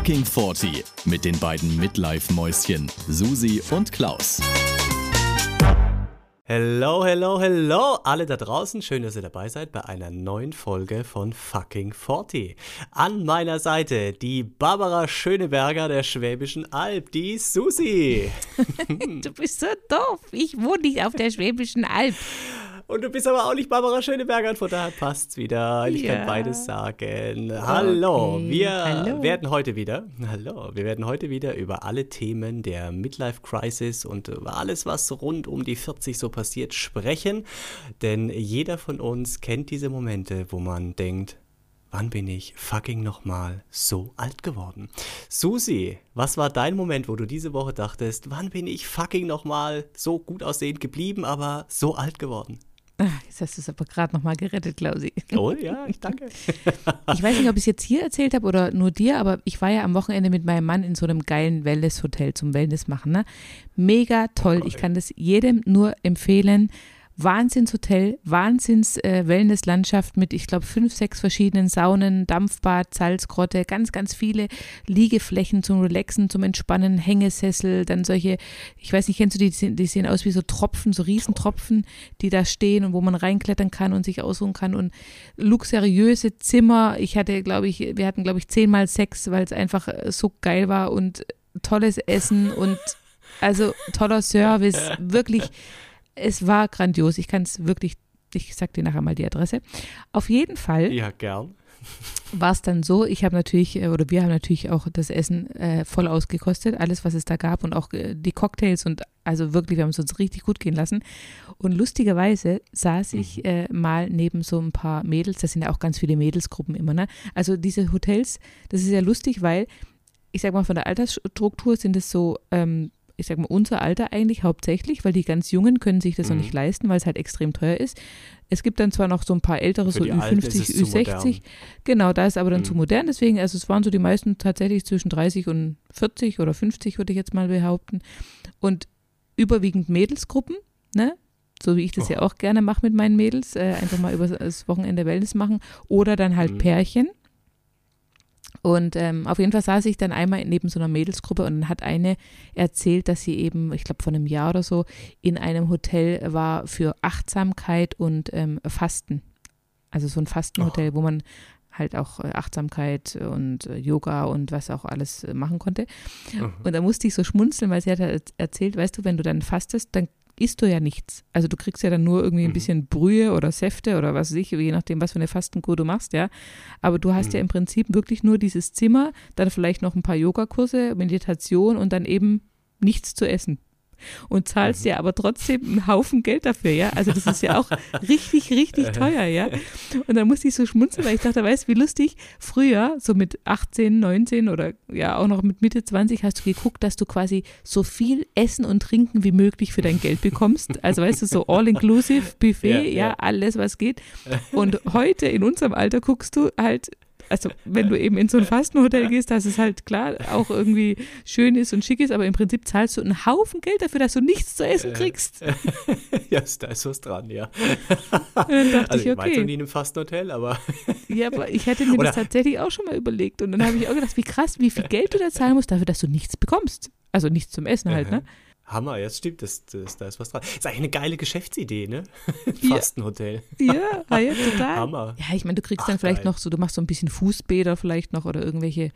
Fucking 40 mit den beiden Midlife-Mäuschen Susi und Klaus. Hello, hello, hello, alle da draußen. Schön, dass ihr dabei seid bei einer neuen Folge von Fucking 40. An meiner Seite die Barbara Schöneberger der Schwäbischen Alb, die Susi. du bist so doof. Ich wohne nicht auf der Schwäbischen Alb. Und du bist aber auch nicht Barbara Schöneberger und von daher passt's wieder. Ich ja. kann beides sagen. Hallo, okay. wir Hallo. werden heute wieder, hallo, wir werden heute wieder über alle Themen der Midlife Crisis und über alles, was rund um die 40 so passiert, sprechen. Denn jeder von uns kennt diese Momente, wo man denkt, Wann bin ich fucking nochmal so alt geworden? Susi, was war dein Moment, wo du diese Woche dachtest, wann bin ich fucking nochmal so gut aussehend geblieben, aber so alt geworden? Jetzt hast du es aber gerade nochmal gerettet, Klausi. Oh ja, ich danke. ich weiß nicht, ob ich es jetzt hier erzählt habe oder nur dir, aber ich war ja am Wochenende mit meinem Mann in so einem geilen Wellness-Hotel zum Wellness machen. Ne? Mega toll. Ich kann das jedem nur empfehlen. Wahnsinnshotel, Wahnsinns-Wellness-Landschaft äh, mit, ich glaube, fünf, sechs verschiedenen Saunen, Dampfbad, Salzgrotte, ganz, ganz viele Liegeflächen zum Relaxen, zum Entspannen, Hängesessel, dann solche, ich weiß nicht, kennst du die, die sehen aus wie so Tropfen, so Riesentropfen, die da stehen und wo man reinklettern kann und sich ausruhen kann und luxuriöse Zimmer. Ich hatte, glaube ich, wir hatten, glaube ich, zehnmal Sex, weil es einfach so geil war und tolles Essen und also toller Service, wirklich es war grandios. Ich kann es wirklich, ich sag dir nachher mal die Adresse. Auf jeden Fall. Ja, gern. War es dann so, ich habe natürlich, äh, oder wir haben natürlich auch das Essen äh, voll ausgekostet, alles, was es da gab und auch äh, die Cocktails und also wirklich, wir haben es uns richtig gut gehen lassen. Und lustigerweise saß ich mhm. äh, mal neben so ein paar Mädels, das sind ja auch ganz viele Mädelsgruppen immer, ne? Also diese Hotels, das ist ja lustig, weil ich sag mal, von der Altersstruktur sind es so ähm, ich sag mal, unser Alter eigentlich hauptsächlich, weil die ganz Jungen können sich das mhm. noch nicht leisten, weil es halt extrem teuer ist. Es gibt dann zwar noch so ein paar ältere, so Ü50, Ü60. Genau, da ist aber dann mhm. zu modern. Deswegen, also es waren so die meisten tatsächlich zwischen 30 und 40 oder 50, würde ich jetzt mal behaupten. Und überwiegend Mädelsgruppen, ne? So wie ich das oh. ja auch gerne mache mit meinen Mädels, äh, einfach mal über das Wochenende Wellness machen. Oder dann halt mhm. Pärchen. Und ähm, auf jeden Fall saß ich dann einmal neben so einer Mädelsgruppe und dann hat eine erzählt, dass sie eben, ich glaube, vor einem Jahr oder so in einem Hotel war für Achtsamkeit und ähm, Fasten. Also so ein Fastenhotel, oh. wo man halt auch äh, Achtsamkeit und äh, Yoga und was auch alles äh, machen konnte. Mhm. Und da musste ich so schmunzeln, weil sie hat erzählt, weißt du, wenn du dann fastest, dann isst du ja nichts. Also du kriegst ja dann nur irgendwie ein mhm. bisschen Brühe oder Säfte oder was weiß ich, je nachdem, was für eine Fastenkur du machst, ja. Aber du hast mhm. ja im Prinzip wirklich nur dieses Zimmer, dann vielleicht noch ein paar Yogakurse, Meditation und dann eben nichts zu essen und zahlst ja aber trotzdem einen Haufen Geld dafür, ja. Also das ist ja auch richtig, richtig teuer, ja. Und dann musste ich so schmunzeln, weil ich dachte, weißt du, wie lustig, früher, so mit 18, 19 oder ja auch noch mit Mitte 20, hast du geguckt, dass du quasi so viel Essen und Trinken wie möglich für dein Geld bekommst. Also weißt du, so all-inclusive, Buffet, ja, ja, ja, alles, was geht. Und heute in unserem Alter guckst du halt, also wenn du eben in so ein Fastenhotel gehst, dass es halt klar auch irgendwie schön ist und schick ist, aber im Prinzip zahlst du einen Haufen Geld dafür, dass du nichts zu essen kriegst. ja, da ist was dran, ja. Dann dachte also ich, okay. Ich war nie in einem Fastenhotel, aber. ja, aber ich hätte mir Oder das tatsächlich auch schon mal überlegt und dann habe ich auch gedacht, wie krass, wie viel Geld du da zahlen musst dafür, dass du nichts bekommst. Also nichts zum Essen halt, ne? Hammer, jetzt stimmt, das, das, da ist was dran. Ist eigentlich eine geile Geschäftsidee, ne? Fast ein Hotel. Ja, ja, total. Hammer. Ja, ich meine, du kriegst Ach, dann vielleicht geil. noch so, du machst so ein bisschen Fußbäder vielleicht noch oder irgendwelche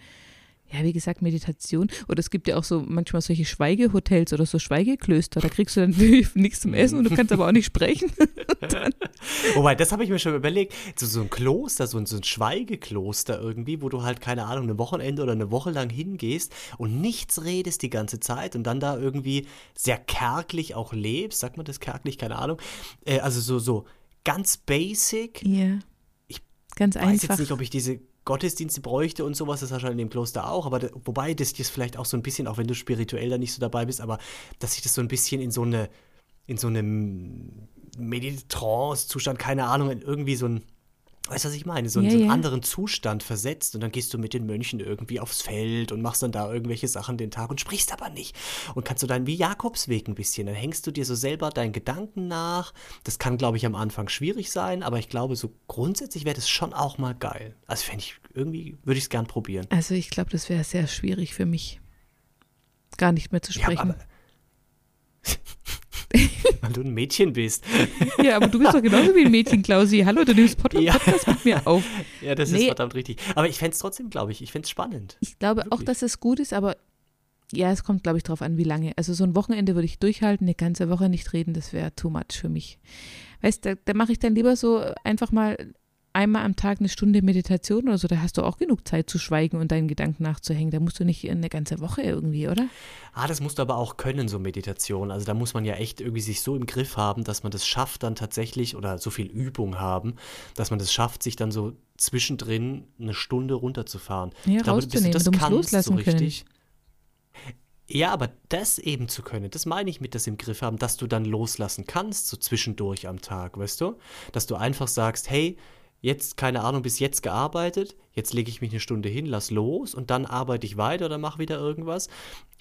ja, wie gesagt, Meditation. Oder es gibt ja auch so manchmal solche Schweigehotels oder so Schweigeklöster. Da kriegst du dann nichts zum Essen und du kannst aber auch nicht sprechen. Wobei, das habe ich mir schon überlegt. So, so ein Kloster, so ein, so ein Schweigekloster irgendwie, wo du halt, keine Ahnung, ein Wochenende oder eine Woche lang hingehst und nichts redest die ganze Zeit und dann da irgendwie sehr kärglich auch lebst. Sagt man das kärglich? Keine Ahnung. Äh, also so, so ganz basic. Ja. Yeah. Ich ganz weiß einfach. jetzt nicht, ob ich diese Gottesdienste bräuchte und sowas, das hast du halt in dem Kloster auch, aber wobei das das vielleicht auch so ein bisschen, auch wenn du spirituell da nicht so dabei bist, aber dass sich das so ein bisschen in so eine, in so einem Meditrance-Zustand, keine Ahnung, irgendwie so ein, weißt du, was ich meine, so, so einen ja. anderen Zustand versetzt und dann gehst du mit den Mönchen irgendwie aufs Feld und machst dann da irgendwelche Sachen den Tag und sprichst aber nicht. Und kannst du dann wie Jakobsweg ein bisschen, dann hängst du dir so selber deinen Gedanken nach. Das kann, glaube ich, am Anfang schwierig sein, aber ich glaube, so grundsätzlich wäre das schon auch mal geil. Also fände ich, irgendwie würde ich es gern probieren. Also ich glaube, das wäre sehr schwierig für mich, gar nicht mehr zu sprechen. Ja, weil du ein Mädchen bist. Ja, aber du bist doch genauso wie ein Mädchen, Klausi. Hallo, du nimmst Pod ja. Podcast mit mir auf. Ja, das nee. ist verdammt richtig. Aber ich fände es trotzdem, glaube ich, ich fände es spannend. Ich glaube Wirklich. auch, dass es gut ist, aber ja, es kommt, glaube ich, darauf an, wie lange. Also so ein Wochenende würde ich durchhalten, eine ganze Woche nicht reden, das wäre too much für mich. Weißt du, da, da mache ich dann lieber so einfach mal einmal am Tag eine Stunde Meditation oder so, da hast du auch genug Zeit zu schweigen und deinen Gedanken nachzuhängen. Da musst du nicht eine ganze Woche irgendwie, oder? Ah, das musst du aber auch können, so Meditation. Also da muss man ja echt irgendwie sich so im Griff haben, dass man das schafft dann tatsächlich oder so viel Übung haben, dass man das schafft, sich dann so zwischendrin eine Stunde runterzufahren. Ja, ich glaube, bis du das du kannst loslassen so richtig. Können. Ja, aber das eben zu können, das meine ich mit das im Griff haben, dass du dann loslassen kannst, so zwischendurch am Tag, weißt du? Dass du einfach sagst, hey, jetzt, keine Ahnung, bis jetzt gearbeitet, jetzt lege ich mich eine Stunde hin, lass los und dann arbeite ich weiter oder mache wieder irgendwas.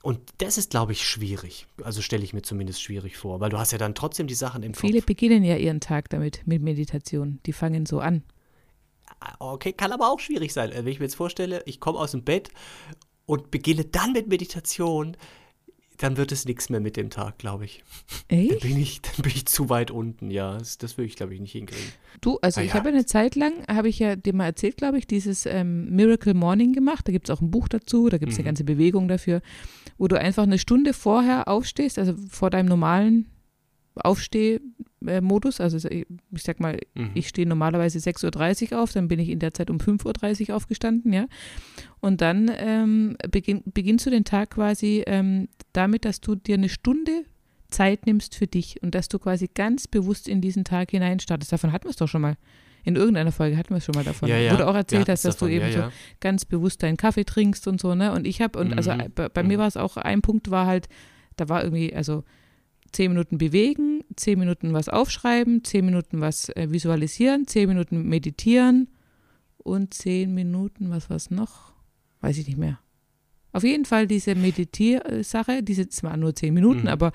Und das ist, glaube ich, schwierig. Also stelle ich mir zumindest schwierig vor, weil du hast ja dann trotzdem die Sachen im Viele Kopf. beginnen ja ihren Tag damit, mit Meditation. Die fangen so an. Ah, okay, kann aber auch schwierig sein. Wenn ich mir jetzt vorstelle, ich komme aus dem Bett und beginne dann mit Meditation, dann wird es nichts mehr mit dem Tag, glaube ich. Echt? Dann bin ich, dann bin ich zu weit unten, ja. Das, das würde ich, glaube ich, nicht hinkriegen. Du, also ah, ich ja. habe eine Zeit lang, habe ich ja dir mal erzählt, glaube ich, dieses ähm, Miracle Morning gemacht. Da gibt es auch ein Buch dazu, da gibt es mhm. eine ganze Bewegung dafür, wo du einfach eine Stunde vorher aufstehst, also vor deinem normalen Aufstehmodus. Also ich sag mal, mhm. ich stehe normalerweise 6.30 Uhr auf, dann bin ich in der Zeit um 5.30 Uhr aufgestanden, ja. Und dann ähm, beginn, beginnst du den Tag quasi ähm, damit, dass du dir eine Stunde Zeit nimmst für dich und dass du quasi ganz bewusst in diesen Tag hinein startest. Davon hatten wir es doch schon mal. In irgendeiner Folge hatten wir es schon mal davon. Ja, ja. Du auch erzählt ja, hast, dass davon, du eben so ganz bewusst deinen Kaffee trinkst und so, ne? Und ich habe, und also mhm. also bei, bei mhm. mir war es auch, ein Punkt war halt, da war irgendwie, also zehn Minuten bewegen, zehn Minuten was aufschreiben, zehn Minuten was äh, visualisieren, zehn Minuten meditieren und zehn Minuten, was war es noch? Weiß ich nicht mehr. Auf jeden Fall diese Meditiersache, diese zwar nur zehn Minuten, mhm. aber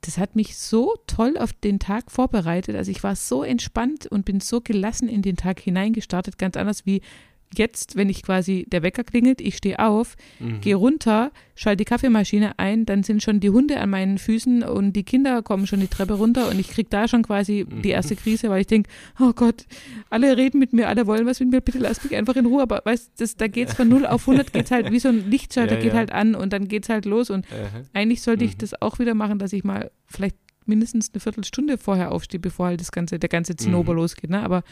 das hat mich so toll auf den Tag vorbereitet. Also ich war so entspannt und bin so gelassen in den Tag hineingestartet, ganz anders wie jetzt, wenn ich quasi, der Wecker klingelt, ich stehe auf, mhm. gehe runter, schalte die Kaffeemaschine ein, dann sind schon die Hunde an meinen Füßen und die Kinder kommen schon die Treppe runter und ich kriege da schon quasi mhm. die erste Krise, weil ich denke, oh Gott, alle reden mit mir, alle wollen was mit mir, bitte lass mich einfach in Ruhe. Aber weißt du, da geht es von 0 auf 100, geht halt wie so ein Lichtschalter, ja, geht ja. halt an und dann geht es halt los. Und uh eigentlich sollte ich mhm. das auch wieder machen, dass ich mal vielleicht mindestens eine Viertelstunde vorher aufstehe, bevor halt das ganze, der ganze Zinnober mhm. losgeht. Ne? Aber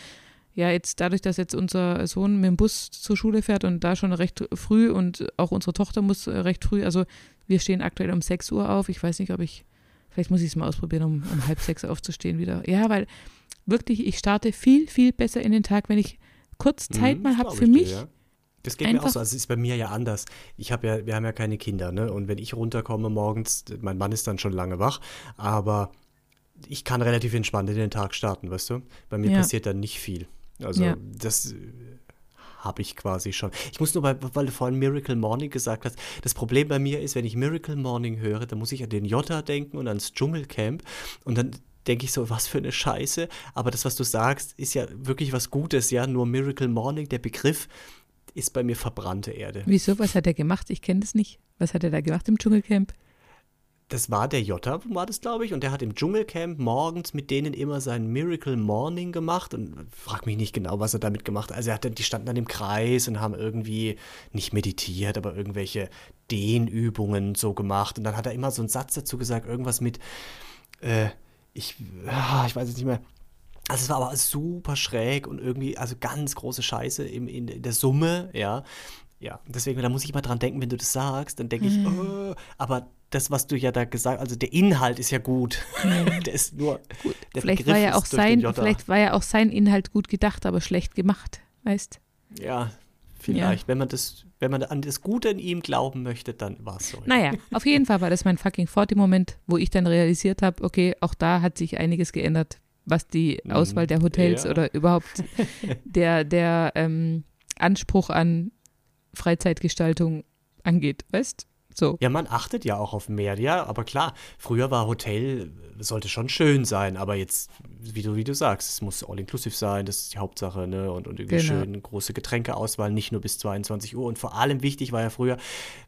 ja, jetzt dadurch, dass jetzt unser Sohn mit dem Bus zur Schule fährt und da schon recht früh und auch unsere Tochter muss äh, recht früh, also wir stehen aktuell um 6 Uhr auf. Ich weiß nicht, ob ich, vielleicht muss ich es mal ausprobieren, um, um halb sechs aufzustehen wieder. Ja, weil wirklich, ich starte viel, viel besser in den Tag, wenn ich kurz mhm, Zeit mhm, mal habe für mich. Dir, ja. Das geht Einfach. mir auch so. Also es ist bei mir ja anders. Ich habe ja, wir haben ja keine Kinder, ne? Und wenn ich runterkomme morgens, mein Mann ist dann schon lange wach, aber ich kann relativ entspannt in den Tag starten, weißt du? Bei mir ja. passiert dann nicht viel. Also ja. das äh, habe ich quasi schon. Ich muss nur, bei, weil du vorhin Miracle Morning gesagt hast, das Problem bei mir ist, wenn ich Miracle Morning höre, dann muss ich an den Jota denken und ans Dschungelcamp und dann denke ich so, was für eine Scheiße. Aber das, was du sagst, ist ja wirklich was Gutes, ja. Nur Miracle Morning, der Begriff, ist bei mir verbrannte Erde. Wieso? Was hat er gemacht? Ich kenne das nicht. Was hat er da gemacht im Dschungelcamp? Das war der Jota, war das, glaube ich, und der hat im Dschungelcamp morgens mit denen immer sein Miracle Morning gemacht und frag mich nicht genau, was er damit gemacht hat. Also er hatte, die standen dann im Kreis und haben irgendwie nicht meditiert, aber irgendwelche Dehnübungen so gemacht und dann hat er immer so einen Satz dazu gesagt, irgendwas mit, äh, ich, ah, ich weiß es nicht mehr. Also es war aber super schräg und irgendwie, also ganz große Scheiße in, in der Summe, ja. Ja, deswegen, da muss ich immer dran denken, wenn du das sagst, dann denke ich, mhm. oh, aber das, was du ja da gesagt hast, also der Inhalt ist ja gut. Mhm. der ist nur gut. vielleicht war ja auch sein, vielleicht war ja auch sein Inhalt gut gedacht, aber schlecht gemacht, weißt? Ja, vielleicht. Ja. Wenn man das, wenn man an das Gute in ihm glauben möchte, dann war es so. Naja, auf jeden Fall war das mein fucking 40-Moment, wo ich dann realisiert habe, okay, auch da hat sich einiges geändert, was die mhm. Auswahl der Hotels ja. oder überhaupt der, der ähm, Anspruch an Freizeitgestaltung angeht, weißt? So. Ja, man achtet ja auch auf mehr, ja, aber klar, früher war Hotel, sollte schon schön sein, aber jetzt, wie du, wie du sagst, es muss all-inclusive sein, das ist die Hauptsache, ne? Und, und irgendwie genau. schön große Getränkeauswahl, nicht nur bis 22 Uhr. Und vor allem wichtig war ja früher,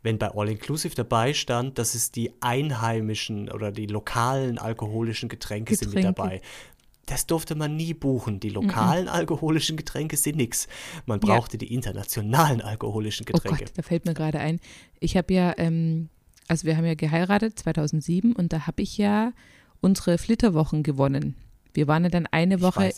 wenn bei all-inclusive dabei stand, dass es die einheimischen oder die lokalen alkoholischen Getränke, Getränke. sind mit dabei das durfte man nie buchen. Die lokalen mm -mm. alkoholischen Getränke sind nichts. Man brauchte ja. die internationalen alkoholischen Getränke. Oh Gott, da fällt mir gerade ein. Ich habe ja, ähm, also wir haben ja geheiratet 2007 und da habe ich ja unsere Flitterwochen gewonnen. Wir waren ja dann eine Woche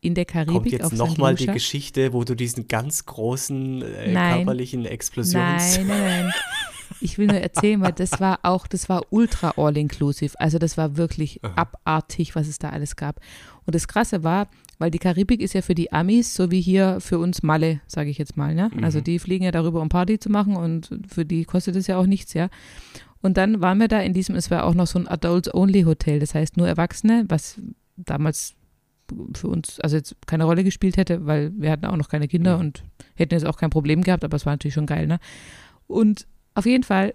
in der Karibik Kommt jetzt nochmal die Geschichte, wo du diesen ganz großen äh, körperlichen Explosions... Nein, nein, nein. Ich will nur erzählen, weil das war auch, das war ultra all-inclusive. Also das war wirklich Aha. abartig, was es da alles gab. Und das Krasse war, weil die Karibik ist ja für die Amis so wie hier für uns Malle, sage ich jetzt mal. Ne? Mhm. Also die fliegen ja darüber, um Party zu machen und für die kostet es ja auch nichts, ja. Und dann waren wir da in diesem, es war auch noch so ein Adults-Only-Hotel, das heißt nur Erwachsene, was damals für uns, also jetzt keine Rolle gespielt hätte, weil wir hatten auch noch keine Kinder mhm. und hätten jetzt auch kein Problem gehabt, aber es war natürlich schon geil, ne? Und auf jeden Fall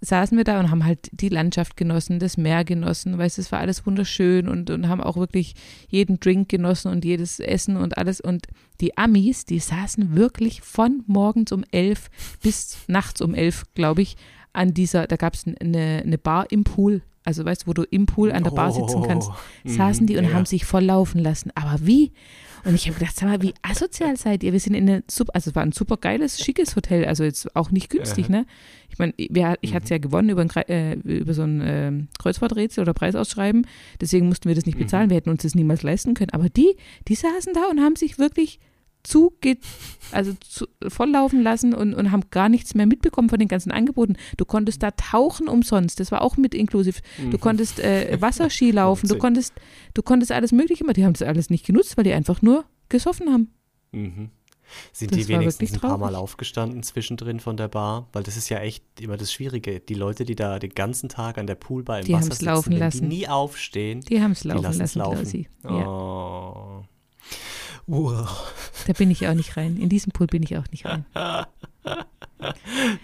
saßen wir da und haben halt die Landschaft genossen, das Meer genossen, weil es war alles wunderschön und, und haben auch wirklich jeden Drink genossen und jedes Essen und alles. Und die Amis, die saßen wirklich von morgens um elf bis nachts um elf, glaube ich, an dieser, da gab es eine, eine Bar im Pool, also weißt du, wo du im Pool an der Bar sitzen kannst, oh, saßen die und ja. haben sich voll laufen lassen. Aber wie? Und ich habe gedacht, sag mal, wie asozial seid ihr? Wir sind in einem super, also es war ein super geiles, schickes Hotel, also jetzt auch nicht günstig, ne? Ich meine, ich hatte es ja gewonnen über, ein, äh, über so ein äh, Kreuzfahrträtsel oder Preisausschreiben, deswegen mussten wir das nicht bezahlen, mhm. wir hätten uns das niemals leisten können. Aber die, die saßen da und haben sich wirklich zu, also zu, volllaufen lassen und, und haben gar nichts mehr mitbekommen von den ganzen Angeboten. Du konntest da tauchen umsonst, das war auch mit inklusiv. Du mhm. konntest äh, Wasserski laufen, du konntest, du konntest alles Mögliche machen. Die haben das alles nicht genutzt, weil die einfach nur gesoffen haben. Mhm. Sind das die wenigstens ein paar Mal aufgestanden zwischendrin von der Bar? Weil das ist ja echt immer das Schwierige. Die Leute, die da den ganzen Tag an der Poolbar im die Wasser sitzen, laufen lassen. die nie aufstehen. Die haben es laufen lassen, laufen. Ja. Oh. Wow. Da bin ich auch nicht rein. In diesem Pool bin ich auch nicht rein.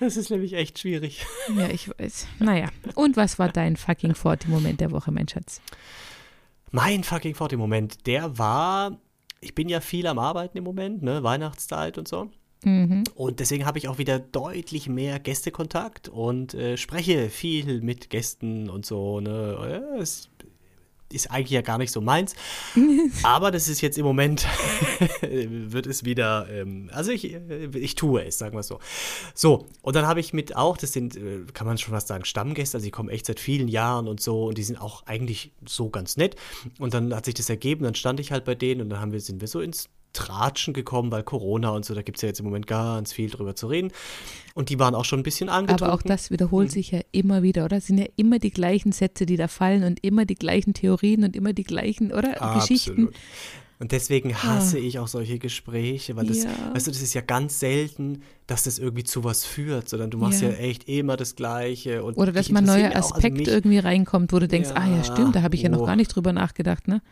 Das ist nämlich echt schwierig. Ja, ich weiß. Naja. Und was war dein fucking Forty-Moment der Woche, mein Schatz? Mein fucking Forty-Moment, der war, ich bin ja viel am Arbeiten im Moment, ne, Weihnachtszeit und so. Mhm. Und deswegen habe ich auch wieder deutlich mehr Gästekontakt und äh, spreche viel mit Gästen und so. Ne? Es ist eigentlich ja gar nicht so meins. Aber das ist jetzt im Moment, wird es wieder, ähm, also ich, äh, ich tue es, sagen wir es so. So, und dann habe ich mit auch, das sind, äh, kann man schon fast sagen, Stammgäste, also die kommen echt seit vielen Jahren und so und die sind auch eigentlich so ganz nett. Und dann hat sich das ergeben, dann stand ich halt bei denen und dann haben wir, sind wir so ins Tratschen gekommen, weil Corona und so, da gibt es ja jetzt im Moment ganz viel drüber zu reden. Und die waren auch schon ein bisschen angetrunken. Aber auch das wiederholt mhm. sich ja immer wieder, oder? Es sind ja immer die gleichen Sätze, die da fallen und immer die gleichen Theorien und immer die gleichen, oder? Absolut. Geschichten. Und deswegen hasse ah. ich auch solche Gespräche, weil das, ja. weißt du, das ist ja ganz selten, dass das irgendwie zu was führt, sondern du machst ja, ja echt immer das Gleiche. Und Oder dass man neue Aspekte also irgendwie reinkommt, wo du denkst, ja, ah ja, stimmt, da habe ich ja noch oh. gar nicht drüber nachgedacht, ne?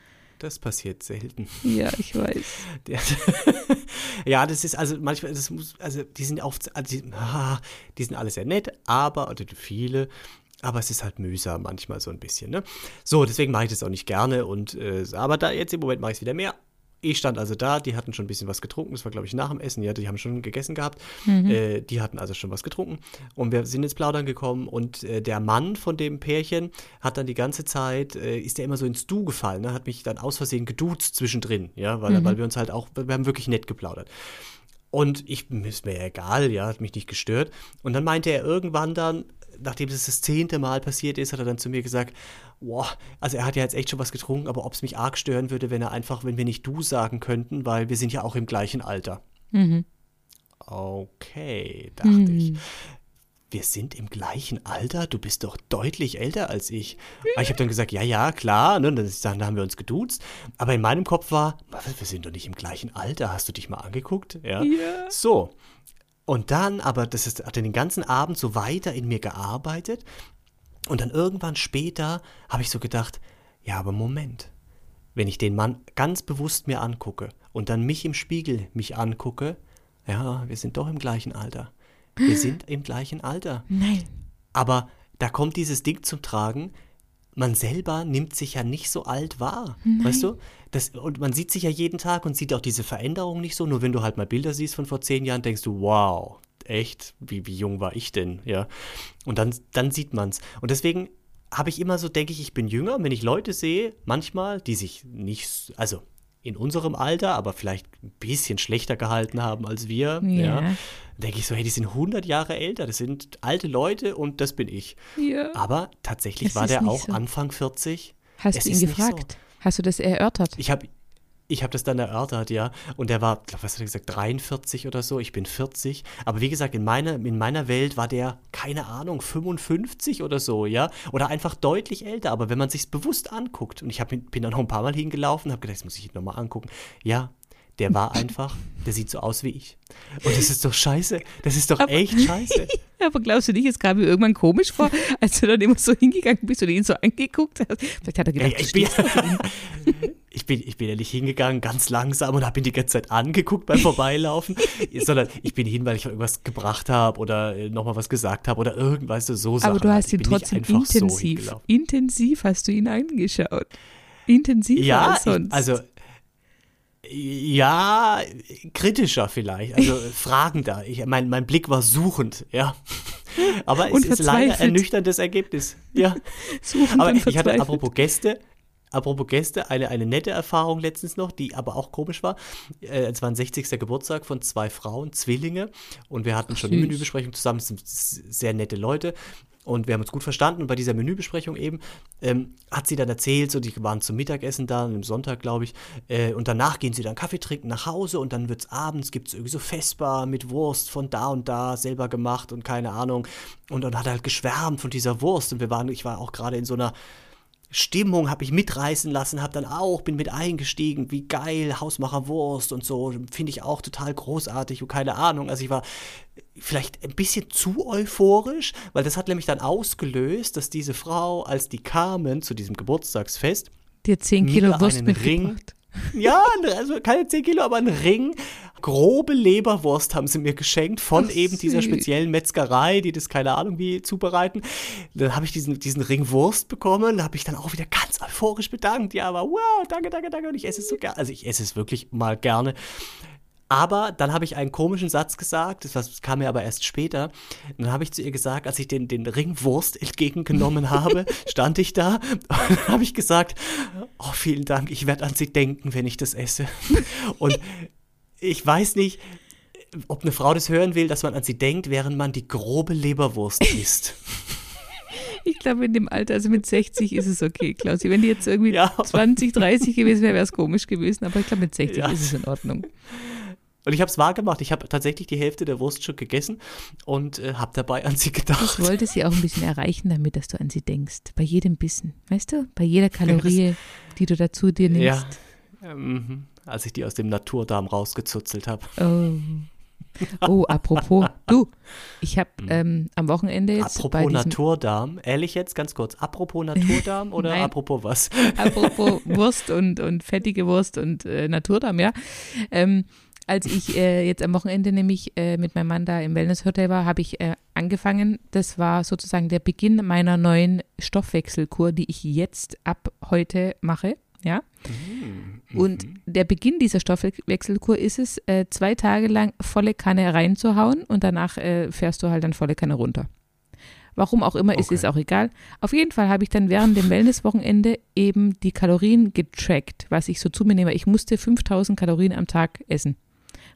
Das passiert selten. Ja, ich weiß. ja, das ist also manchmal, das muss, also die sind oft, also die, ah, die sind alle sehr nett, aber, oder viele, aber es ist halt mühsam manchmal so ein bisschen. Ne? So, deswegen mache ich das auch nicht gerne. Und, äh, aber da jetzt im Moment mache ich es wieder mehr. Ich stand also da, die hatten schon ein bisschen was getrunken. Das war, glaube ich, nach dem Essen. Ja, die haben schon gegessen gehabt. Mhm. Äh, die hatten also schon was getrunken. Und wir sind ins Plaudern gekommen. Und äh, der Mann von dem Pärchen hat dann die ganze Zeit, äh, ist der immer so ins Du gefallen. Ne? Hat mich dann aus Versehen geduzt zwischendrin. Ja, weil, mhm. weil wir uns halt auch, wir haben wirklich nett geplaudert. Und ich, ist mir egal, ja, hat mich nicht gestört. Und dann meinte er irgendwann dann, nachdem es das zehnte Mal passiert ist, hat er dann zu mir gesagt, boah, also er hat ja jetzt echt schon was getrunken, aber ob es mich arg stören würde, wenn er einfach, wenn wir nicht du sagen könnten, weil wir sind ja auch im gleichen Alter. Mhm. Okay, dachte mhm. ich. Wir sind im gleichen Alter? Du bist doch deutlich älter als ich. Aber ich habe dann gesagt, ja, ja, klar. Ne? Dann, dann haben wir uns geduzt. Aber in meinem Kopf war, wir sind doch nicht im gleichen Alter. Hast du dich mal angeguckt? Ja. ja. So. Und dann, aber das ist, hat den ganzen Abend so weiter in mir gearbeitet. Und dann irgendwann später habe ich so gedacht, ja, aber Moment. Wenn ich den Mann ganz bewusst mir angucke und dann mich im Spiegel mich angucke, ja, wir sind doch im gleichen Alter. Wir sind im gleichen Alter. Nein. Aber da kommt dieses Ding zum Tragen, man selber nimmt sich ja nicht so alt wahr, Nein. weißt du? Das, und man sieht sich ja jeden Tag und sieht auch diese Veränderung nicht so. Nur wenn du halt mal Bilder siehst von vor zehn Jahren, denkst du, wow, echt, wie, wie jung war ich denn, ja? Und dann, dann sieht man's. Und deswegen habe ich immer so, denke ich, ich bin jünger. Wenn ich Leute sehe, manchmal, die sich nicht, also in unserem Alter, aber vielleicht ein bisschen schlechter gehalten haben als wir, yeah. ja, denke ich so, hey, die sind 100 Jahre älter, das sind alte Leute und das bin ich. Ja. Aber tatsächlich es war der auch so. Anfang 40. Hast es du ihn gefragt? So. Hast du das erörtert? Ich habe ich habe das dann erörtert, ja. Und der war, was hat er gesagt, 43 oder so. Ich bin 40. Aber wie gesagt, in meiner, in meiner Welt war der, keine Ahnung, 55 oder so, ja. Oder einfach deutlich älter. Aber wenn man sich bewusst anguckt, und ich hab, bin dann noch ein paar Mal hingelaufen, habe gedacht, das muss ich nochmal angucken. Ja, der war einfach, der sieht so aus wie ich. Und das ist doch scheiße. Das ist doch aber, echt scheiße. aber glaubst du nicht, es kam mir irgendwann komisch vor, als du dann immer so hingegangen bist und ihn so angeguckt hast? Vielleicht hat er gedacht, ich, bin, ich, bin, ich bin ja nicht hingegangen, ganz langsam und habe ihn die ganze Zeit angeguckt beim Vorbeilaufen, sondern ich bin hin, weil ich irgendwas gebracht habe oder äh, nochmal was gesagt habe oder irgendwas so Sachen. Aber du hast ihn trotzdem intensiv, so intensiv hast du ihn angeschaut. Intensiver ja, als sonst. Ich, also ja, kritischer vielleicht, also fragender. Ich, mein, mein Blick war suchend, ja. Aber es ist leider ein ernüchterndes Ergebnis. Ja. Suchend aber ich hatte, apropos Gäste, apropos Gäste, eine, eine nette Erfahrung letztens noch, die aber auch komisch war. Äh, es war ein 60. Geburtstag von zwei Frauen, Zwillinge. Und wir hatten schon eine Menübesprechung zusammen. Das sind sehr nette Leute und wir haben uns gut verstanden. Und bei dieser Menübesprechung eben ähm, hat sie dann erzählt, so die waren zum Mittagessen da, am Sonntag, glaube ich. Äh, und danach gehen sie dann Kaffee trinken nach Hause und dann wird es abends, gibt es irgendwie so Vespa mit Wurst von da und da selber gemacht und keine Ahnung. Und dann hat er halt geschwärmt von dieser Wurst. Und wir waren, ich war auch gerade in so einer Stimmung habe ich mitreißen lassen, habe dann auch, bin mit eingestiegen, wie geil, Hausmacherwurst und so, finde ich auch total großartig und keine Ahnung. Also ich war vielleicht ein bisschen zu euphorisch, weil das hat nämlich dann ausgelöst, dass diese Frau, als die kamen zu diesem Geburtstagsfest, dir 10 Kilo Wurst mitgebracht. Ring, ja, also keine 10 Kilo, aber ein Ring. Grobe Leberwurst haben sie mir geschenkt von Ach, eben dieser speziellen Metzgerei, die das keine Ahnung wie zubereiten. Dann habe ich diesen, diesen Ring Wurst bekommen, da habe ich dann auch wieder ganz euphorisch bedankt. Ja, aber wow, danke, danke, danke. Und ich esse es so gerne. Also ich esse es wirklich mal gerne. Aber dann habe ich einen komischen Satz gesagt, das, kam mir aber erst später. Und dann habe ich zu ihr gesagt, als ich den, den Ring Wurst entgegengenommen habe, stand ich da und dann habe ich gesagt, oh, vielen Dank, ich werde an Sie denken, wenn ich das esse. Und ich weiß nicht, ob eine Frau das hören will, dass man an sie denkt, während man die grobe Leberwurst isst. Ich glaube, in dem Alter, also mit 60 ist es okay, Klausi. Wenn die jetzt irgendwie ja. 20, 30 gewesen wäre, wäre es komisch gewesen. Aber ich glaube, mit 60 ja. ist es in Ordnung. Und ich habe es wahr gemacht. Ich habe tatsächlich die Hälfte der Wurst schon gegessen und äh, habe dabei an sie gedacht. Ich wollte sie auch ein bisschen erreichen, damit dass du an sie denkst. Bei jedem Bissen. Weißt du? Bei jeder Kalorie, die du dazu dir nimmst. Ja. Mhm. Als ich die aus dem Naturdarm rausgezuzelt habe. Oh. Oh, apropos, du, ich habe hm. ähm, am Wochenende jetzt. Apropos Naturdarm, ehrlich jetzt, ganz kurz, apropos Naturdarm oder apropos was? Apropos Wurst und, und fettige Wurst und äh, Naturdarm, ja. Ähm, als ich äh, jetzt am Wochenende nämlich äh, mit meinem Mann da im Wellnesshotel war, habe ich äh, angefangen. Das war sozusagen der Beginn meiner neuen Stoffwechselkur, die ich jetzt ab heute mache. Ja. Mhm. Und der Beginn dieser Stoffwechselkur ist es, äh, zwei Tage lang volle Kanne reinzuhauen und danach äh, fährst du halt dann volle Kanne runter. Warum auch immer, okay. ist es auch egal. Auf jeden Fall habe ich dann während dem Wellnesswochenende eben die Kalorien getrackt, was ich so zu mir nehme. Ich musste 5000 Kalorien am Tag essen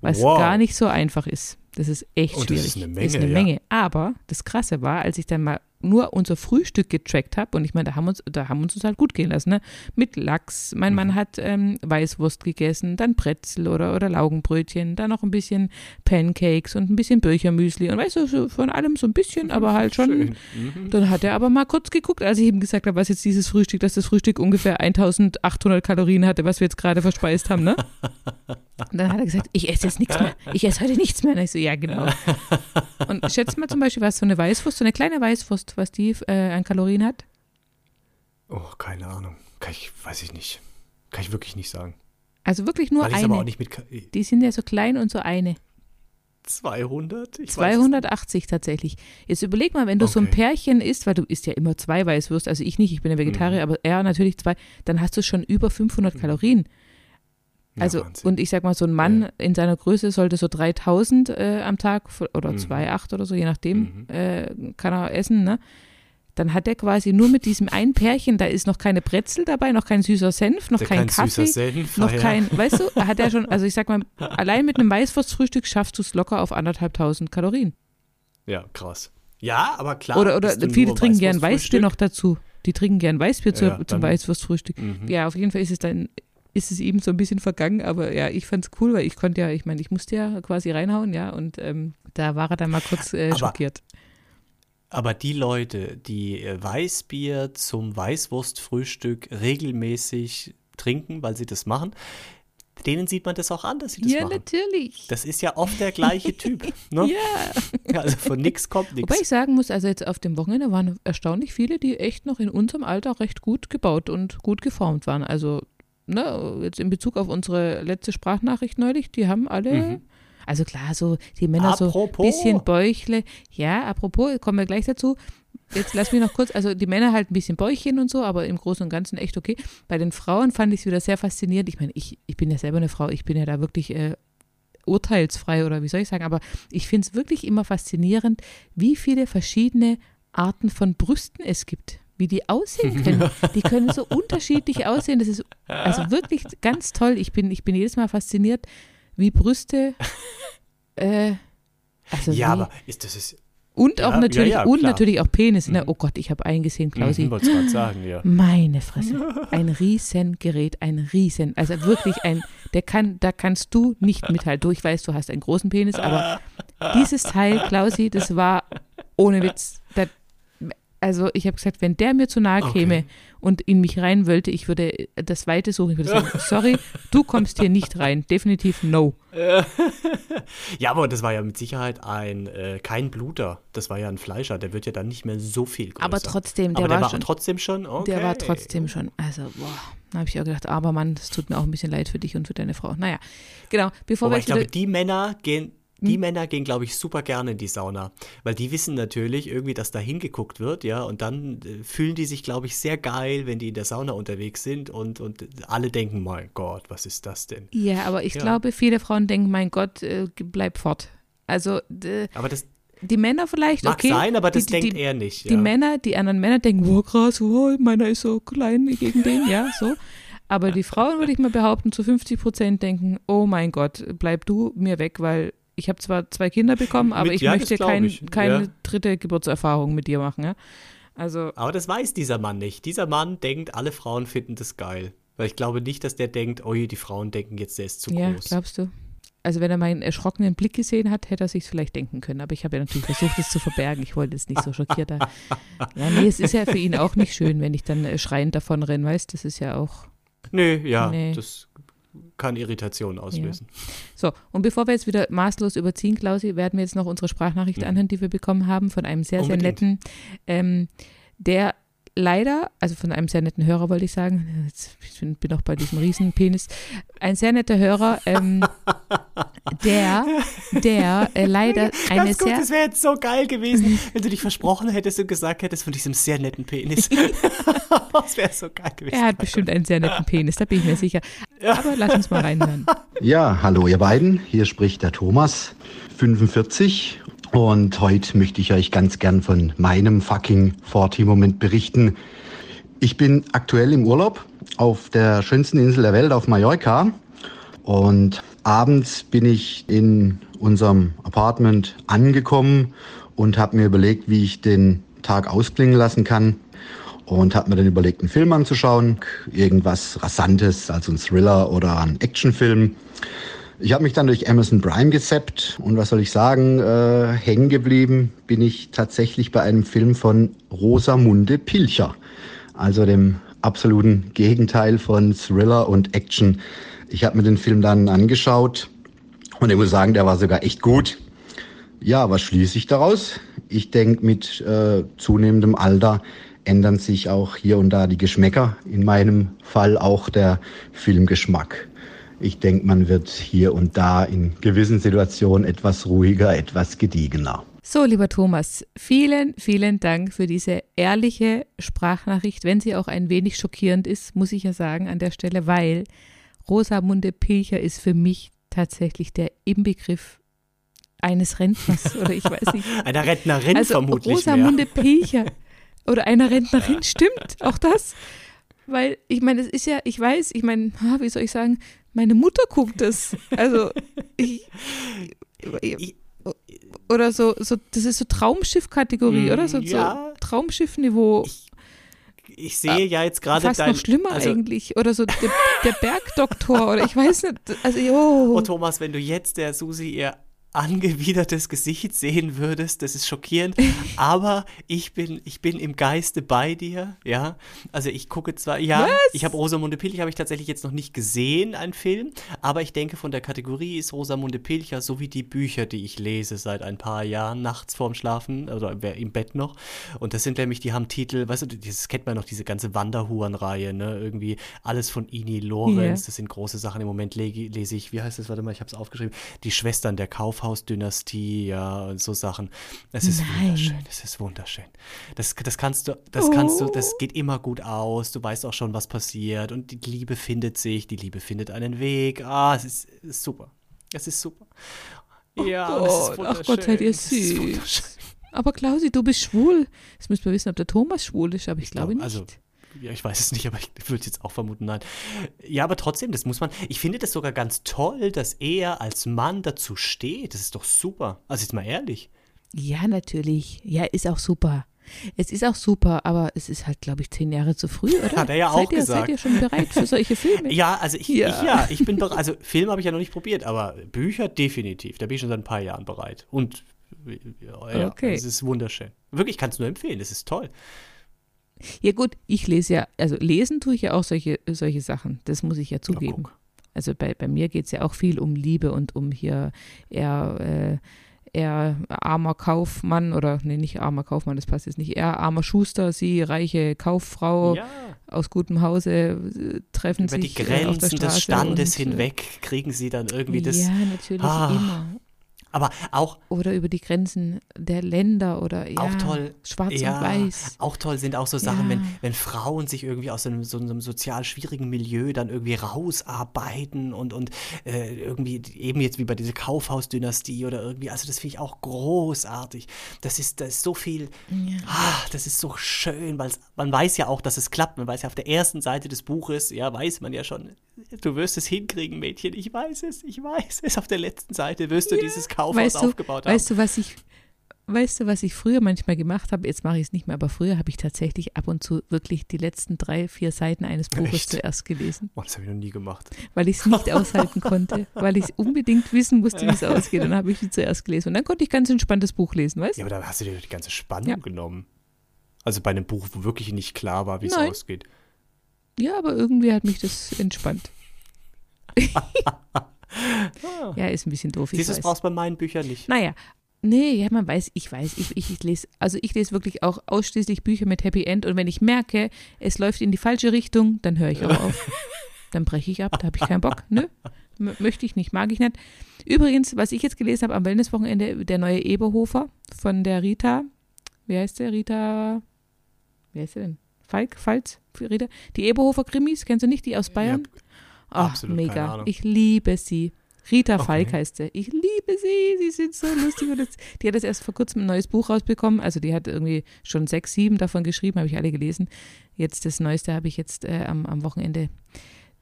was wow. gar nicht so einfach ist. Das ist echt oh, schwierig. Das ist eine Menge. Das ist eine Menge. Aber das Krasse war, als ich dann mal nur unser Frühstück getrackt habe und ich meine, da haben uns, da haben uns halt gut gehen lassen, ne? Mit Lachs. Mein mhm. Mann hat ähm, Weißwurst gegessen, dann Brezel oder, oder Laugenbrötchen, dann noch ein bisschen Pancakes und ein bisschen Birchermüsli und weißt du, so von allem so ein bisschen, aber halt schon. Mhm. Dann hat er aber mal kurz geguckt, als ich ihm gesagt habe, was jetzt dieses Frühstück, dass das Frühstück ungefähr 1800 Kalorien hatte, was wir jetzt gerade verspeist haben, ne? Und dann hat er gesagt, ich esse jetzt nichts mehr. Ich esse heute nichts mehr. Und ich so, ja, genau. Und schätze mal zum Beispiel, was so eine Weißwurst, so eine kleine Weißwurst, was die äh, an Kalorien hat? Oh, keine Ahnung. Kann ich, weiß ich nicht. Kann ich wirklich nicht sagen. Also wirklich nur Weil eine. Aber auch nicht mit die sind ja so klein und so eine. 200? Ich 280 tatsächlich. Jetzt überleg mal, wenn du okay. so ein Pärchen isst, weil du isst ja immer zwei Weißwürste, also ich nicht, ich bin ja Vegetarier, mhm. aber er natürlich zwei, dann hast du schon über 500 mhm. Kalorien. Also, ja, und ich sag mal, so ein Mann ja. in seiner Größe sollte so 3000 äh, am Tag oder mhm. 2,8 oder so, je nachdem, mhm. äh, kann er essen, ne? Dann hat er quasi nur mit diesem einen Pärchen, da ist noch keine Brezel dabei, noch kein süßer Senf, noch kein, kein Kaffee, Senf, noch ja. kein, weißt du, hat er schon, also ich sag mal, allein mit einem Weißwurstfrühstück schaffst du es locker auf anderthalbtausend Kalorien. Ja, krass. Ja, aber klar. Oder, oder viele trinken gern Weißbier noch dazu. Die trinken gern Weißbier zu, ja, zum Weißwurstfrühstück. Mhm. Ja, auf jeden Fall ist es dann ist es eben so ein bisschen vergangen, aber ja, ich fand es cool, weil ich konnte ja, ich meine, ich musste ja quasi reinhauen, ja, und ähm, da war er dann mal kurz äh, aber, schockiert. Aber die Leute, die äh, Weißbier zum Weißwurstfrühstück regelmäßig trinken, weil sie das machen, denen sieht man das auch an, dass sie das ja, machen. Ja, natürlich. Das ist ja oft der gleiche Typ. Ne? ja. Also von nichts kommt nichts. Wobei ich sagen muss, also jetzt auf dem Wochenende waren erstaunlich viele, die echt noch in unserem Alter recht gut gebaut und gut geformt waren. Also ne, jetzt in Bezug auf unsere letzte Sprachnachricht neulich, die haben alle, mhm. also klar, so die Männer apropos. so ein bisschen Bäuchle. Ja, apropos, kommen wir gleich dazu. Jetzt lass mich noch kurz, also die Männer halt ein bisschen Bäuchchen und so, aber im Großen und Ganzen echt okay. Bei den Frauen fand ich es wieder sehr faszinierend. Ich meine, ich, ich bin ja selber eine Frau, ich bin ja da wirklich äh, urteilsfrei oder wie soll ich sagen, aber ich finde es wirklich immer faszinierend, wie viele verschiedene Arten von Brüsten es gibt wie die aussehen können. Die können so unterschiedlich aussehen. Das ist also wirklich ganz toll. Ich bin, ich bin jedes Mal fasziniert, wie Brüste. Äh, also ja, wie, aber ist das ist. Und ja, auch natürlich, ja, ja, und natürlich auch Penis. Ne? Mhm. Oh Gott, ich habe eingesehen, Klausi. Mhm, wollte gerade sagen, ja. Meine Fresse. Ein Riesengerät, ein Riesen. Also wirklich ein, der kann, da kannst du nicht mithalten. Du, ich weiß, du hast einen großen Penis, aber dieses Teil, Klausi, das war ohne Witz. Also ich habe gesagt, wenn der mir zu nahe käme okay. und in mich rein wollte, ich würde das Weite suchen. Ich würde sagen, sorry, du kommst hier nicht rein. Definitiv no. ja, aber das war ja mit Sicherheit ein äh, kein Bluter. Das war ja ein Fleischer. Der wird ja dann nicht mehr so viel größer. Aber trotzdem, der, aber der war, war, trotzdem schon. Okay. Der war trotzdem schon. Also boah, da habe ich auch gedacht, aber Mann, das tut mir auch ein bisschen leid für dich und für deine Frau. Naja, genau. Bevor aber wir ich glaube, die Männer gehen die hm? Männer gehen, glaube ich, super gerne in die Sauna, weil die wissen natürlich irgendwie, dass da hingeguckt wird, ja, und dann äh, fühlen die sich, glaube ich, sehr geil, wenn die in der Sauna unterwegs sind und, und alle denken, mein Gott, was ist das denn? Ja, aber ich ja. glaube, viele Frauen denken, mein Gott, äh, bleib fort. Also, aber das, die Männer vielleicht, Mag okay. sein, aber das die, denkt die, er nicht. Ja. Die Männer, die anderen Männer denken, wow, krass, wow, meiner ist so klein gegen den, ja, so. Aber die Frauen, würde ich mal behaupten, zu 50 Prozent denken, oh mein Gott, bleib du mir weg, weil ich habe zwar zwei Kinder bekommen, aber mit, ich ja, möchte kein, ich. keine ja. dritte Geburtserfahrung mit dir machen. Ja? Also, aber das weiß dieser Mann nicht. Dieser Mann denkt, alle Frauen finden das geil. Weil ich glaube nicht, dass der denkt, oh, die Frauen denken jetzt, der ist zu ja, groß. Ja, glaubst du? Also wenn er meinen erschrockenen Blick gesehen hat, hätte er sich vielleicht denken können. Aber ich habe ja natürlich versucht, es zu verbergen. Ich wollte es nicht so schockiert. Ja, nee, es ist ja für ihn auch nicht schön, wenn ich dann äh, schreiend davon renne, weißt Das ist ja auch. Nö, ja, nee. das kann Irritation auslösen. Ja. So, und bevor wir jetzt wieder maßlos überziehen, Klausi, werden wir jetzt noch unsere Sprachnachricht mhm. anhören, die wir bekommen haben von einem sehr, Unbedingt. sehr netten, ähm, der leider, also von einem sehr netten Hörer wollte ich sagen, ich bin, bin auch bei diesem Riesenpenis, ein sehr netter Hörer, ähm, der, der äh, leider eine Ganz gut, sehr... Das wäre jetzt so geil gewesen, wenn du dich versprochen hättest und gesagt hättest von diesem sehr netten Penis. das wäre so geil gewesen. Er hat bestimmt einen sehr netten Penis, da bin ich mir sicher. Aber lass uns mal reinhören. Ja, hallo ihr beiden, hier spricht der Thomas, 45 und heute möchte ich euch ganz gern von meinem fucking 40-Moment berichten. Ich bin aktuell im Urlaub auf der schönsten Insel der Welt, auf Mallorca. Und abends bin ich in unserem Apartment angekommen und habe mir überlegt, wie ich den Tag ausklingen lassen kann. Und habe mir dann überlegt, einen Film anzuschauen. Irgendwas Rasantes, also ein Thriller oder ein Actionfilm. Ich habe mich dann durch Amazon Prime gezappt und was soll ich sagen, äh, hängen geblieben bin ich tatsächlich bei einem Film von Rosamunde Pilcher, also dem absoluten Gegenteil von Thriller und Action. Ich habe mir den Film dann angeschaut und ich muss sagen, der war sogar echt gut. Ja, was schließe ich daraus? Ich denke, mit äh, zunehmendem Alter ändern sich auch hier und da die Geschmäcker, in meinem Fall auch der Filmgeschmack. Ich denke, man wird hier und da in gewissen Situationen etwas ruhiger, etwas gediegener. So, lieber Thomas, vielen, vielen Dank für diese ehrliche Sprachnachricht, wenn sie auch ein wenig schockierend ist, muss ich ja sagen an der Stelle, weil Rosamunde Pilcher ist für mich tatsächlich der Inbegriff eines Rentners oder ich weiß nicht. Einer Rentnerin also vermutlich. Rosamunde mehr. Pilcher oder einer Rentnerin, stimmt auch das? Weil ich meine, es ist ja, ich weiß, ich meine, wie soll ich sagen, meine Mutter guckt es. Also ich, ich oder so, so, das ist so Traumschiff-Kategorie, oder? So, ja. so Traumschiff-Niveau. Ich, ich, sehe ja jetzt gerade Fast dein, noch schlimmer also, eigentlich. Oder so der, der Bergdoktor oder ich weiß nicht. Also, oh. oh, Thomas, wenn du jetzt der Susi ihr angewidertes Gesicht sehen würdest, das ist schockierend, aber ich bin, ich bin im Geiste bei dir, ja, also ich gucke zwar, ja, Was? ich habe Rosamunde Pilcher, habe ich tatsächlich jetzt noch nicht gesehen, ein Film, aber ich denke, von der Kategorie ist Rosamunde Pilcher so wie die Bücher, die ich lese seit ein paar Jahren, nachts vorm Schlafen oder im Bett noch. Und das sind nämlich, die haben Titel, weißt du, das kennt man noch, diese ganze Wanderhuren-Reihe, ne, irgendwie alles von Ini Lorenz, yeah. das sind große Sachen, im Moment lese ich, wie heißt das, warte mal, ich habe es aufgeschrieben, die Schwestern der Kaufhaus Kaufhausdynastie, ja, und so Sachen. Es ist Nein. wunderschön, es ist wunderschön. Das, das kannst du, das oh. kannst du, das geht immer gut aus. Du weißt auch schon, was passiert und die Liebe findet sich, die Liebe findet einen Weg. Ah, es ist, es ist super. Es ist super. Oh ja, Gott. Ach Gott, seid ihr süß. Aber Klausi, du bist schwul. Jetzt müssen wir wissen, ob der Thomas schwul ist, aber ich, ich glaube glaub, nicht. Also, ja, ich weiß es nicht, aber ich würde jetzt auch vermuten, nein. Ja, aber trotzdem, das muss man, ich finde das sogar ganz toll, dass er als Mann dazu steht. Das ist doch super. Also jetzt mal ehrlich. Ja, natürlich. Ja, ist auch super. Es ist auch super, aber es ist halt, glaube ich, zehn Jahre zu früh, oder? Hat er ja seid auch ihr, gesagt. Seid ihr schon bereit für solche Filme? ja, also ich ja, ich, ja, ich bin bereit. Also Film habe ich ja noch nicht probiert, aber Bücher definitiv. Da bin ich schon seit ein paar Jahren bereit. Und ja, okay. es ist wunderschön. Wirklich, ich kann es nur empfehlen. Es ist toll. Ja gut, ich lese ja, also lesen tue ich ja auch solche, solche Sachen, das muss ich ja zugeben. Also bei, bei mir geht es ja auch viel um Liebe und um hier eher, äh, eher armer Kaufmann oder nee, nicht armer Kaufmann, das passt jetzt nicht, eher armer Schuster, sie reiche Kauffrau ja. aus gutem Hause äh, treffen Über sich die Grenzen des Standes äh, hinweg kriegen sie dann irgendwie das. Ja, natürlich ah, immer. Aber auch. Oder über die Grenzen der Länder oder ja, auch toll, schwarz ja, und weiß. Auch toll sind auch so Sachen, ja. wenn, wenn Frauen sich irgendwie aus einem, so einem sozial schwierigen Milieu dann irgendwie rausarbeiten und, und äh, irgendwie eben jetzt wie bei dieser Kaufhausdynastie oder irgendwie, also das finde ich auch großartig. Das ist, das ist so viel, ja. ah, das ist so schön, weil man weiß ja auch, dass es klappt. Man weiß ja auf der ersten Seite des Buches, ja, weiß man ja schon, du wirst es hinkriegen, Mädchen, ich weiß es, ich weiß es. Auf der letzten Seite wirst du dieses Kaufhaus weißt du, aufgebaut haben. Weißt du, was ich, weißt du, was ich früher manchmal gemacht habe? Jetzt mache ich es nicht mehr, aber früher habe ich tatsächlich ab und zu wirklich die letzten drei, vier Seiten eines Buches Echt? zuerst gelesen. Oh, das habe ich noch nie gemacht. Weil ich es nicht aushalten konnte, weil ich unbedingt wissen musste, wie es ausgeht. Dann habe ich die zuerst gelesen. Und dann konnte ich ganz entspanntes Buch lesen, weißt du? Ja, aber da hast du dir die ganze Spannung ja. genommen. Also bei einem Buch, wo wirklich nicht klar war, wie es ausgeht. Ja, aber irgendwie hat mich das entspannt. Ja, ist ein bisschen doof. Das brauchst du bei meinen Büchern nicht. Naja, Nee, ja, man weiß, ich weiß, ich, ich, ich, lese, also ich lese wirklich auch ausschließlich Bücher mit Happy End und wenn ich merke, es läuft in die falsche Richtung, dann höre ich auch auf. dann breche ich ab, da habe ich keinen Bock. Nö, möchte ich nicht, mag ich nicht. Übrigens, was ich jetzt gelesen habe am Wellnesswochenende, der neue Eberhofer von der Rita, wie heißt der? Rita, wie heißt der denn? Falk, Falz, Rita? Die Eberhofer Krimis, kennst du nicht, die aus Bayern? Ja, Ach, mega. Ich liebe sie. Rita okay. Falk heißt sie. Ich liebe sie. Sie sind so lustig. Und das, die hat jetzt erst vor kurzem ein neues Buch rausbekommen. Also die hat irgendwie schon sechs, sieben davon geschrieben, habe ich alle gelesen. Jetzt das Neueste habe ich jetzt äh, am, am Wochenende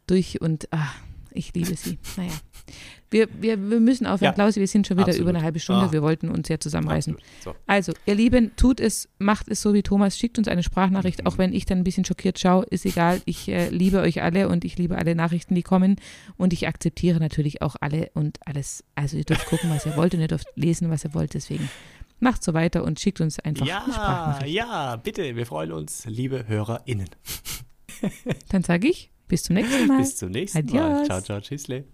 durch und ach, ich liebe sie. Naja. Wir, wir, wir müssen aufhören, ja. Klausi, wir sind schon wieder Absolut. über eine halbe Stunde. Ah. Wir wollten uns ja zusammenreißen. So. Also, ihr Lieben, tut es, macht es so wie Thomas, schickt uns eine Sprachnachricht, mhm. auch wenn ich dann ein bisschen schockiert schaue, ist egal. Ich äh, liebe euch alle und ich liebe alle Nachrichten, die kommen und ich akzeptiere natürlich auch alle und alles. Also, ihr dürft gucken, was ihr wollt und ihr dürft lesen, was ihr wollt. Deswegen macht so weiter und schickt uns einfach ja, eine Sprachnachricht. Ja, bitte, wir freuen uns, liebe HörerInnen. dann sage ich, bis zum nächsten Mal. Bis zum nächsten Adios. Mal. Ciao, ciao, tschüssle.